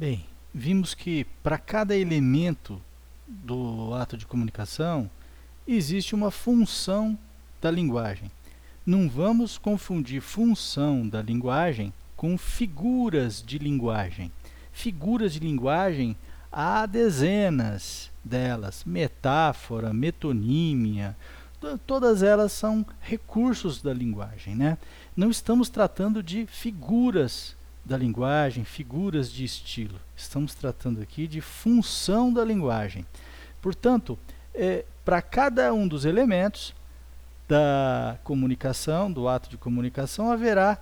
Bem, vimos que para cada elemento do ato de comunicação existe uma função da linguagem. Não vamos confundir função da linguagem com figuras de linguagem. Figuras de linguagem há dezenas delas, metáfora, metonímia, todas elas são recursos da linguagem. Né? Não estamos tratando de figuras da linguagem, figuras de estilo. Estamos tratando aqui de função da linguagem. Portanto, é, para cada um dos elementos da comunicação, do ato de comunicação, haverá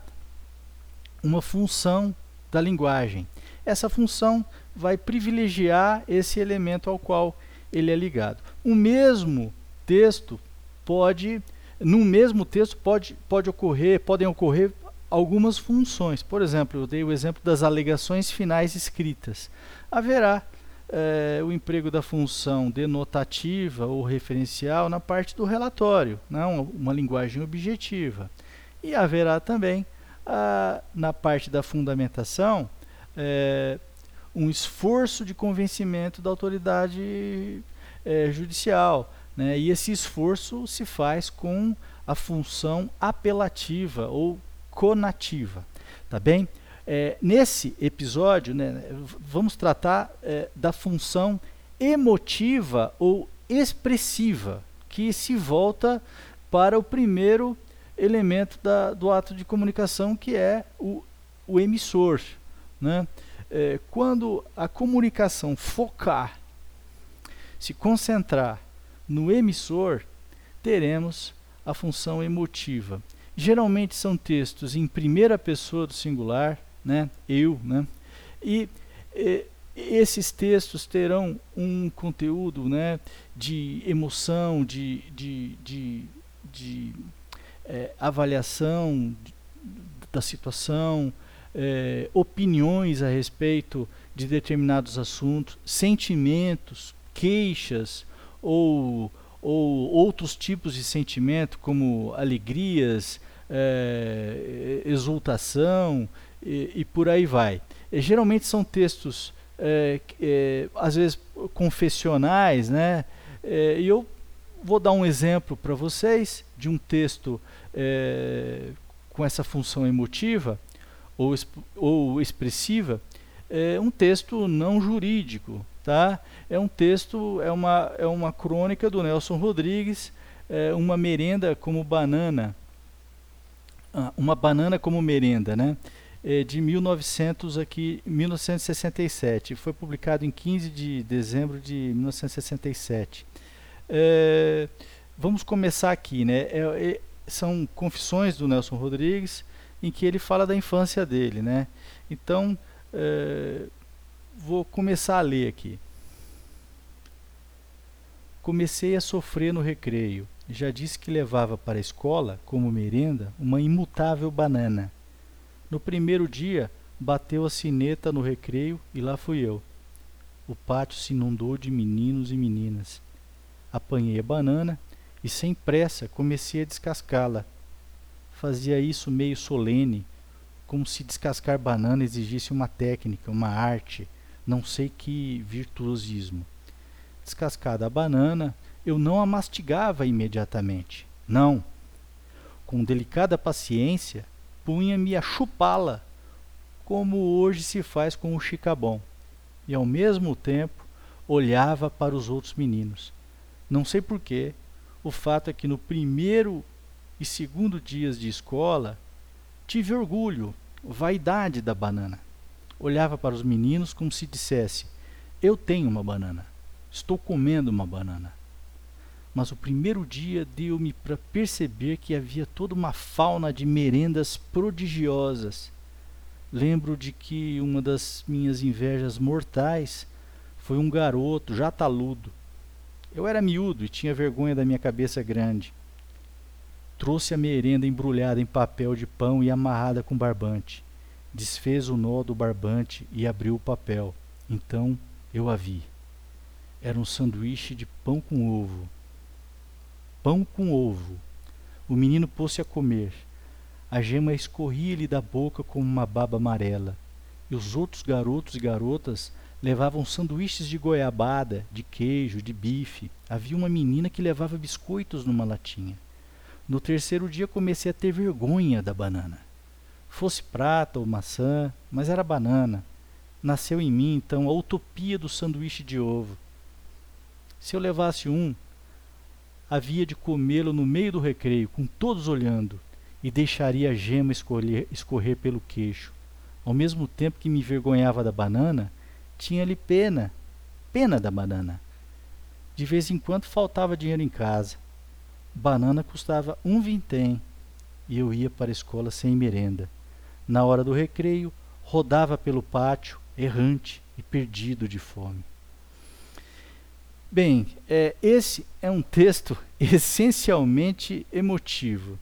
uma função da linguagem. Essa função vai privilegiar esse elemento ao qual ele é ligado. O mesmo texto pode, no mesmo texto pode, pode ocorrer, podem ocorrer algumas funções. Por exemplo, eu dei o exemplo das alegações finais escritas. Haverá é, o emprego da função denotativa ou referencial na parte do relatório, não né, uma linguagem objetiva. E haverá também a, na parte da fundamentação é, um esforço de convencimento da autoridade é, judicial. Né? E esse esforço se faz com a função apelativa ou conativa. Tá bem? É, nesse episódio, né, vamos tratar é, da função emotiva ou expressiva, que se volta para o primeiro elemento da, do ato de comunicação, que é o, o emissor. Né? É, quando a comunicação focar, se concentrar no emissor, teremos a função emotiva. Geralmente são textos em primeira pessoa do singular, né? eu, né? e, esses textos terão um conteúdo né, de emoção, de, de, de, de é, avaliação da situação, é, opiniões a respeito de determinados assuntos, sentimentos, queixas ou, ou outros tipos de sentimento, como alegrias, é, exultação e, e, por aí vai. E, geralmente são textos, é, é, às vezes, confessionais, né? É, e eu vou dar um exemplo para vocês de um texto é, com essa função emotiva ou, ou expressiva, é um texto não jurídico, tá? É um texto, é uma, é uma crônica do Nelson Rodrigues, é uma merenda como banana, ah, uma banana como merenda, né? É de 1900 aqui, 1967, foi publicado em 15 de dezembro de 1967. É, vamos começar aqui, né? É, é, são confissões do Nelson Rodrigues, em que ele fala da infância dele, né? Então, é, vou começar a ler aqui. Comecei a sofrer no recreio. Já disse que levava para a escola, como merenda, uma imutável banana. No primeiro dia, bateu a sineta no recreio e lá fui eu. O pátio se inundou de meninos e meninas. Apanhei a banana e, sem pressa, comecei a descascá-la fazia isso meio solene, como se descascar banana exigisse uma técnica, uma arte, não sei que virtuosismo. Descascada a banana, eu não a mastigava imediatamente. Não. Com delicada paciência, punha-me a chupá-la, como hoje se faz com o chicabom, e ao mesmo tempo olhava para os outros meninos. Não sei porquê, o fato é que no primeiro e segundo dias de escola, tive orgulho, vaidade da banana. Olhava para os meninos como se dissesse: Eu tenho uma banana, estou comendo uma banana. Mas o primeiro dia deu-me para perceber que havia toda uma fauna de merendas prodigiosas. Lembro de que uma das minhas invejas mortais foi um garoto já taludo. Eu era miúdo e tinha vergonha da minha cabeça grande. Trouxe a merenda embrulhada em papel de pão e amarrada com barbante. Desfez o nó do barbante e abriu o papel. Então eu a vi. Era um sanduíche de pão com ovo. Pão com ovo. O menino pôs-se a comer. A gema escorria-lhe da boca como uma baba amarela. e os outros garotos e garotas levavam sanduíches de goiabada, de queijo, de bife. Havia uma menina que levava biscoitos numa latinha. No terceiro dia comecei a ter vergonha da banana. Fosse prata ou maçã, mas era banana. Nasceu em mim então a utopia do sanduíche de ovo. Se eu levasse um, havia de comê-lo no meio do recreio, com todos olhando, e deixaria a gema escorrer, escorrer pelo queixo. Ao mesmo tempo que me envergonhava da banana, tinha-lhe pena, pena da banana. De vez em quando faltava dinheiro em casa. Banana custava um vintém e eu ia para a escola sem merenda. Na hora do recreio, rodava pelo pátio, errante e perdido de fome. Bem, é, esse é um texto essencialmente emotivo,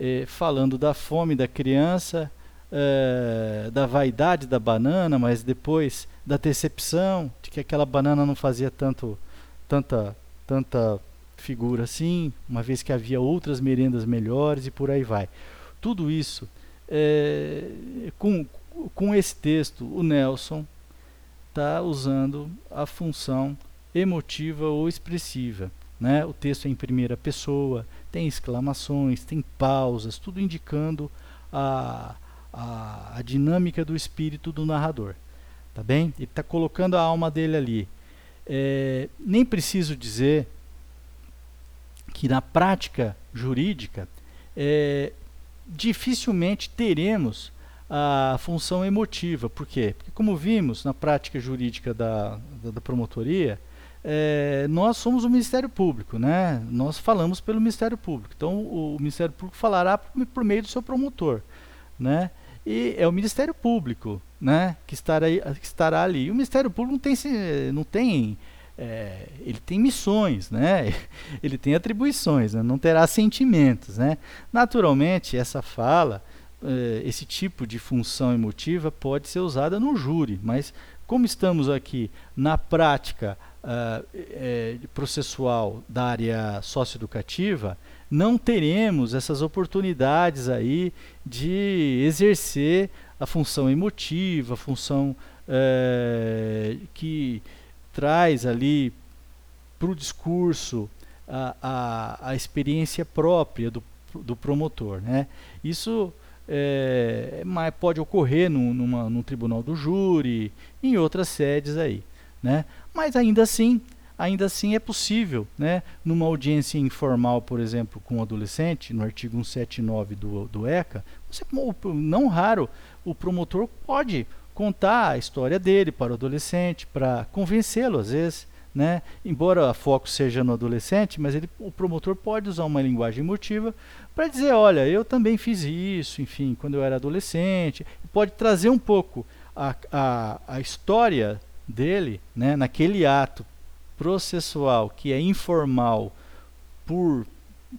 é, falando da fome da criança, é, da vaidade da banana, mas depois da decepção de que aquela banana não fazia tanto, tanta, tanta figura assim, uma vez que havia outras merendas melhores e por aí vai. Tudo isso, é, com, com esse texto, o Nelson está usando a função emotiva ou expressiva. Né? O texto é em primeira pessoa, tem exclamações, tem pausas, tudo indicando a, a, a dinâmica do espírito do narrador. Tá bem? Ele está colocando a alma dele ali. É, nem preciso dizer que na prática jurídica é, dificilmente teremos a função emotiva. Por quê? Porque, como vimos na prática jurídica da, da, da promotoria, é, nós somos o Ministério Público, né? nós falamos pelo Ministério Público. Então, o, o Ministério Público falará por, por meio do seu promotor. Né? E é o Ministério Público né, que, estará, que estará ali. E o Ministério Público não tem, não tem é, ele tem missões, né? ele tem atribuições, né? não terá sentimentos. Né? Naturalmente, essa fala, é, esse tipo de função emotiva pode ser usada no júri, mas como estamos aqui na prática uh, é, processual da área socioeducativa, não teremos essas oportunidades aí de exercer a função emotiva, a função é, que traz ali para o discurso a, a, a, experiência própria do, do promotor. Né? Isso é, pode ocorrer num, numa, num tribunal do júri, em outras sedes aí. Né? Mas ainda assim, ainda assim é possível, né, numa audiência informal, por exemplo, com um adolescente, no artigo 179 do, do ECA, você, não raro o promotor pode contar a história dele para o adolescente, para convencê-lo às vezes, né? Embora o foco seja no adolescente, mas ele, o promotor pode usar uma linguagem emotiva para dizer, olha, eu também fiz isso, enfim, quando eu era adolescente. Pode trazer um pouco a, a, a história dele, né, naquele ato processual que é informal por,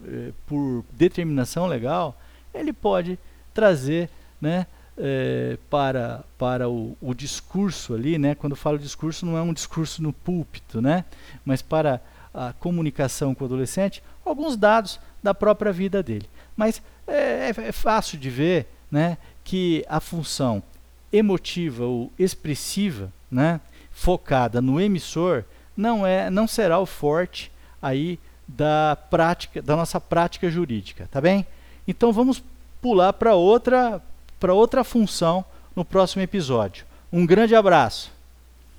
eh, por determinação legal, ele pode trazer né, eh, para, para o, o, discurso ali, né, quando falo discurso, não é um discurso no púlpito, né, mas para a comunicação com o adolescente, alguns dados da própria vida dele. Mas é, é, é fácil de ver né, que a função emotiva ou expressiva, né, focada no emissor, não é, não será o forte aí da prática, da nossa prática jurídica, tá bem? Então vamos pular para outra para outra função no próximo episódio. Um grande abraço.